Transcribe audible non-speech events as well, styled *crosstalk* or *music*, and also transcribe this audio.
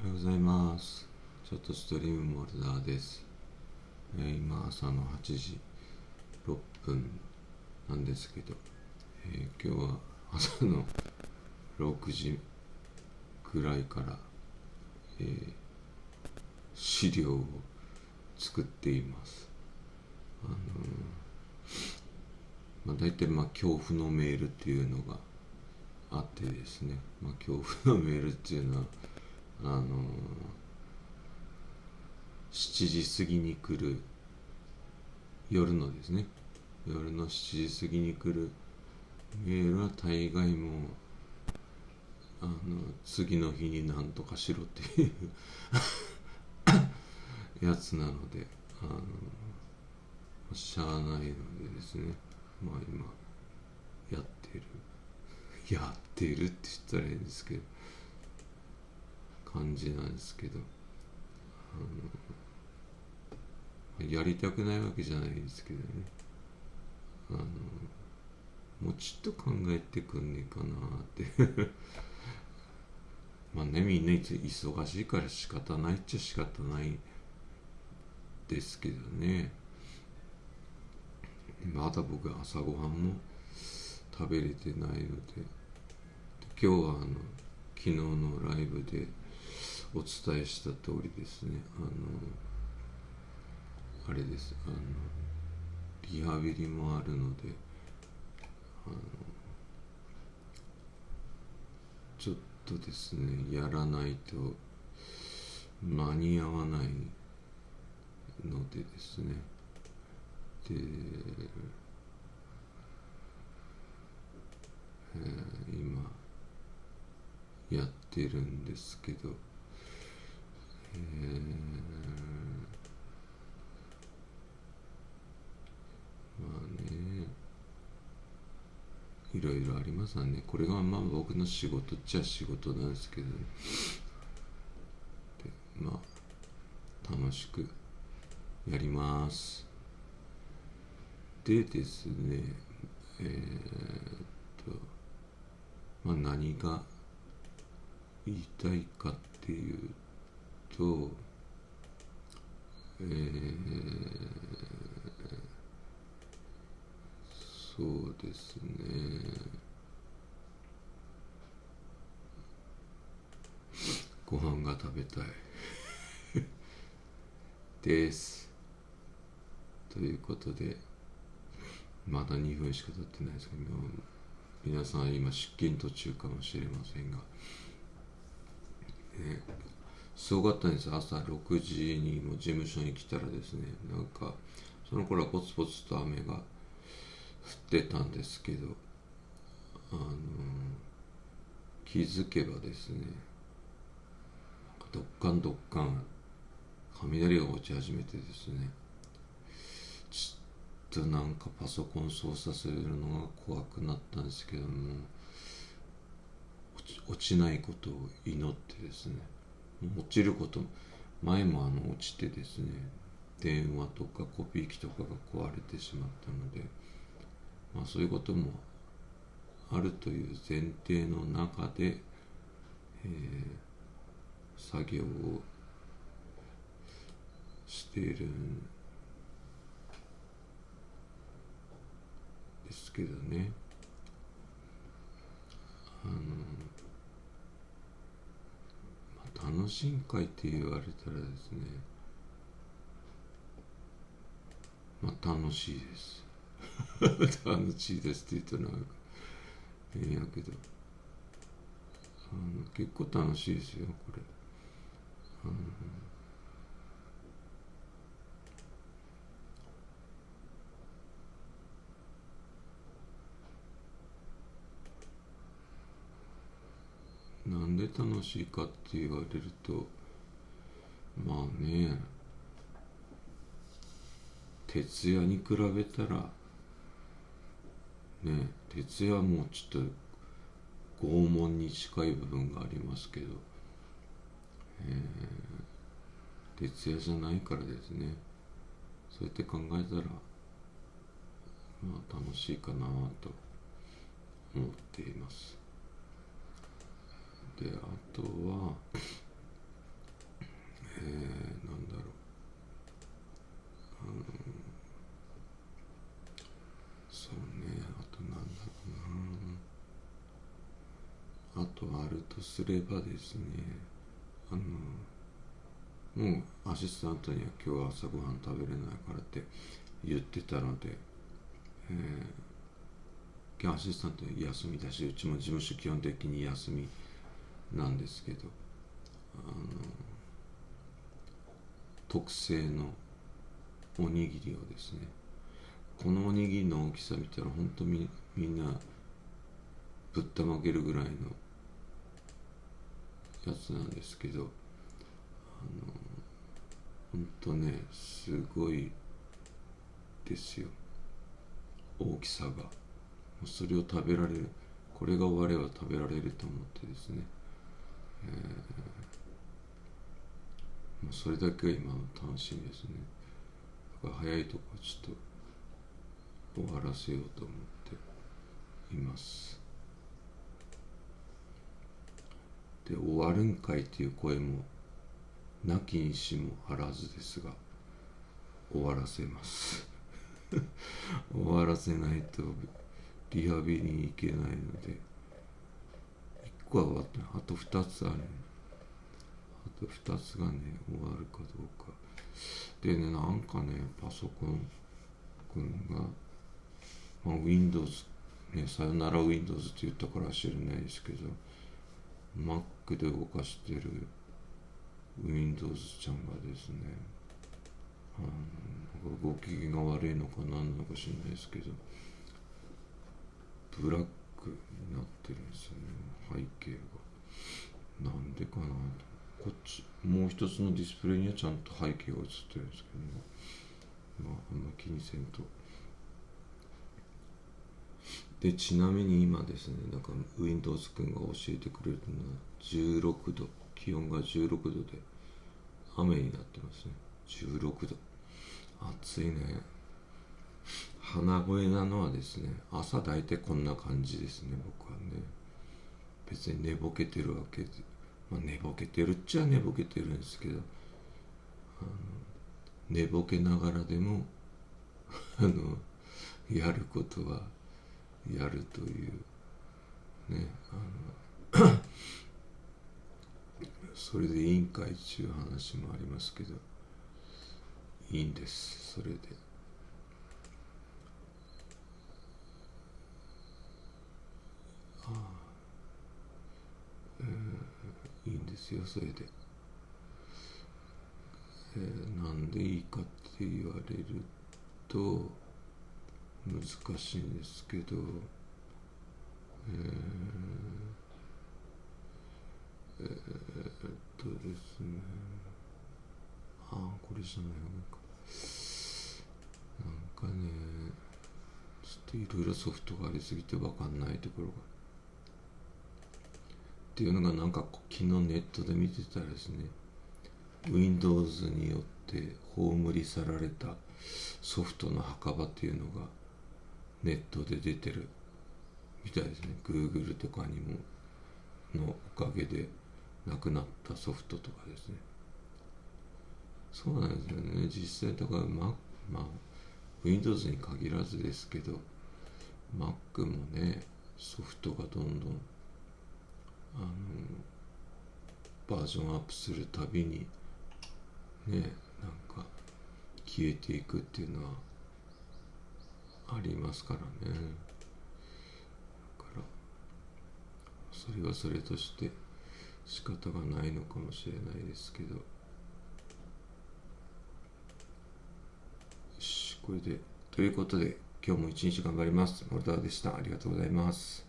おはようございます。ちょっとストリームモルダーです。えー今朝の8時6分なんですけど、えー今日は朝の6時ぐらいから、えー資料を作っています。あのまあ、大体まあ恐怖のメールっていうのがあってですね、まあ、恐怖のメールっていうのはあの7時過ぎに来る夜のですね。夜の7時過ぎに来るメールは大概もうあの次の日になんとかしろっていうやつなのであのしゃあないのでですね。まあ今やってる。やってるって言ったらいいんですけど。感じなんですけど。やりたくないわけじゃないですけどね。あのもうちょっと考えてくんねえかなって。*laughs* まあねみんないつ忙しいから仕方ないっちゃ仕方ないですけどね。まだ僕朝ごはんも食べれてないので。今日はあの昨日のライブでお伝えした通りですね。あのあれです。あのリハビリもあるのであのちょっとですねやらないと間に合わないのでですね。で、えー今やってるんですけど、まあねいろいろありますわね。これがまあ僕の仕事っちゃ仕事なんですけど。ねでまあ楽しくやります。でですねえーっとまあ何が言いたいかっていうとえーそうですね。ご飯が食べたい。*laughs* です。ということでまだ2分しか経ってないですけど皆さん今出勤途中かもしれませんが、ね、すごかったんです朝6時にも事務所に来たらですね。なんかその頃はポツポツと雨が降ってたんですけどあの気づけばですねどっかんどっかん雷が落ち始めてですねちょっとなんかパソコン操作するのが怖くなったんですけども落ち落ちないことを祈ってですね落ちること前もあの落ちてですね電話とかコピー機とかが壊れてしまったのでまあそういうこともあるという前提の中で、えー作業をしているんですけどね。あの、楽しん会って言われたらですねまあ楽しいです。*laughs* 楽しいですって言うとなんか変やけど。あの結構楽しいですよこれ。あのなんで楽しいかって言われるとまあね徹夜に比べたらね徹夜もうちょっと拷問に近い部分がありますけど、えー徹夜じゃないからですね。そうやって考えたらまあ楽しいかなと思っています。であとはえー、なんだろう、うん、そうねあとなんだろうな。あとあるとすればですねあのもうアシスタントには今日は朝ごはん食べれないからって言ってたので、えー、今日アシスタント休みだしうちも事務所基本的に休みなんですけどあの特製のおにぎりをですねこのおにぎりの大きさ見たら本当みみんなぶったまげるぐらいのやつなんですけどあの本当ねすごいですよ。大きさが。それを食べられる。これが終われば食べられると思ってですね、えー、もうそれだけが今の楽しみですね。だから早いとこちょっと終わらせようと思っています。で終わるんかいっていう声もなきにしもあらずですが終わらせます。*laughs* 終わらせないとリハビリに行けないので個は終わったあと2つある。あと2つがね終わるかどうか。でねなんかねパソコンくんが、まあ、Windows ねさよなら Windows って言ったから知らないですけど Mac で動かしてる Windows ちゃんがですねあのご機嫌が悪いのか何なのか知らないですけどブラックになってるんですよね背景がなんでかなこっちもう一つのディスプレイにはちゃんと背景が映ってるんですけどまああんま気にせんとでちなみに今ですねなんか Windows 君が教えてくれるのは16度気温が16度で。雨になってますね。16度暑いね。鼻声なのはですね朝大体こんな感じですね僕はね別に寝ぼけてるわけで、まあ、寝ぼけてるっちゃ寝ぼけてるんですけど寝ぼけながらでも *laughs* あのやることはやるというねあの *coughs* それで委員会っていう話もありますけどいいんですそれで。ああえー、いいんですよそれで。えー、なんでいいかって言われると難しいんですけど、えー、えー、っとですね。ああこれじゃないのか。なんかねちょっといろいろソフトがありすぎて分かんないところが。っていうのがなんか昨日ネットで見てたらですね Windows によって葬り去られたソフトの墓場っていうのがネットで出てるみたいですね。Google とかにものおかげでなくなったソフトとかですね。そうなんですよね。実際とかままあ Windows に限らずですけど Mac もねソフトがどんどんあのバージョンアップするたびにねなんか消えていくっていうのはありますからね。だからそれはそれとして仕方がないのかもしれないですけどよしこれで。ということで今日も一日頑張ります。モルダーでした。ありがとうございます。